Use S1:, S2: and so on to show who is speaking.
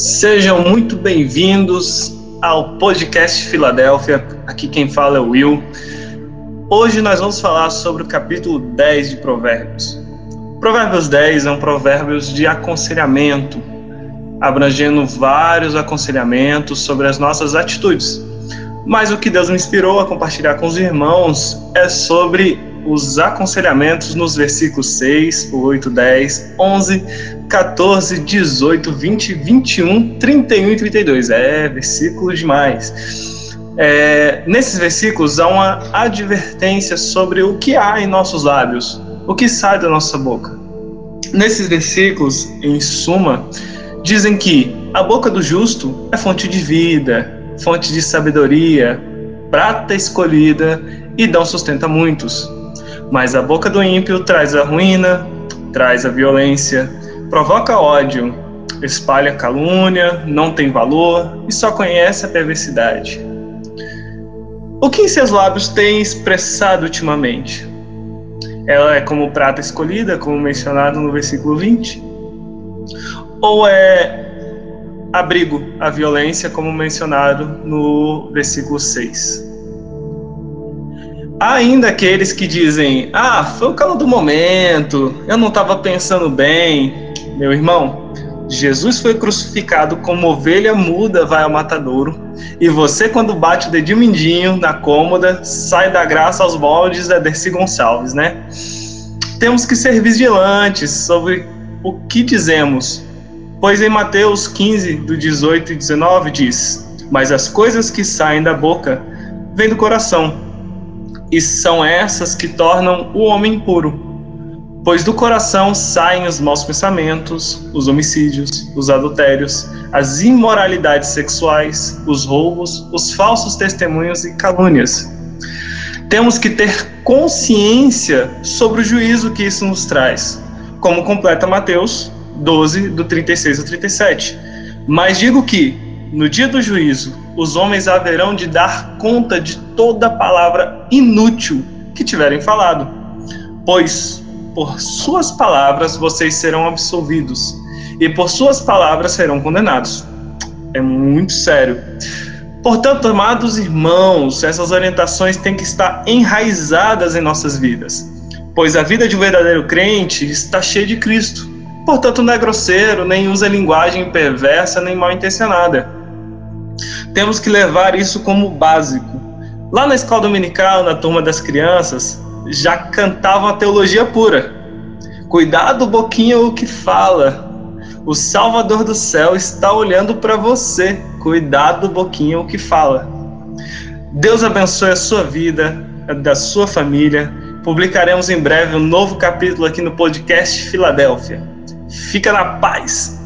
S1: Sejam muito bem-vindos ao podcast Filadélfia. Aqui quem fala é o Will. Hoje nós vamos falar sobre o capítulo 10 de Provérbios. Provérbios 10 é um provérbios de aconselhamento, abrangendo vários aconselhamentos sobre as nossas atitudes. Mas o que Deus me inspirou a compartilhar com os irmãos é sobre os aconselhamentos nos versículos 6, 8, 10, 11, 14, 18, 20, 21, 31 e 32. É versículo demais. É, nesses versículos há uma advertência sobre o que há em nossos lábios, o que sai da nossa boca. Nesses versículos, em suma, dizem que a boca do justo é fonte de vida, fonte de sabedoria, prata escolhida e dão sustento a muitos. Mas a boca do ímpio traz a ruína, traz a violência, provoca ódio, espalha calúnia, não tem valor e só conhece a perversidade. O que em seus lábios tem expressado ultimamente? Ela é como prata escolhida, como mencionado no versículo 20? Ou é abrigo a violência, como mencionado no versículo 6? Ainda aqueles que dizem: Ah, foi o calor do momento, eu não estava pensando bem. Meu irmão, Jesus foi crucificado como ovelha muda vai ao matadouro, e você, quando bate o dedinho mindinho na cômoda, sai da graça aos moldes da Dercy Gonçalves, né? Temos que ser vigilantes sobre o que dizemos, pois em Mateus 15, do 18 e 19 diz: Mas as coisas que saem da boca vêm do coração e são essas que tornam o homem puro. Pois do coração saem os maus pensamentos, os homicídios, os adultérios, as imoralidades sexuais, os roubos, os falsos testemunhos e calúnias. Temos que ter consciência sobre o juízo que isso nos traz, como completa Mateus 12, do 36 ao 37. Mas digo que, no dia do juízo, os homens haverão de dar conta de toda palavra inútil que tiverem falado, pois por suas palavras vocês serão absolvidos, e por suas palavras serão condenados. É muito sério. Portanto, amados irmãos, essas orientações têm que estar enraizadas em nossas vidas, pois a vida de um verdadeiro crente está cheia de Cristo. Portanto, não é grosseiro, nem usa linguagem perversa, nem mal intencionada temos que levar isso como básico. Lá na escola dominical, na turma das crianças, já cantavam a teologia pura. Cuidado, boquinha, o que fala. O Salvador do céu está olhando para você. Cuidado, boquinha, o que fala. Deus abençoe a sua vida, a da sua família. Publicaremos em breve um novo capítulo aqui no podcast Filadélfia. Fica na paz.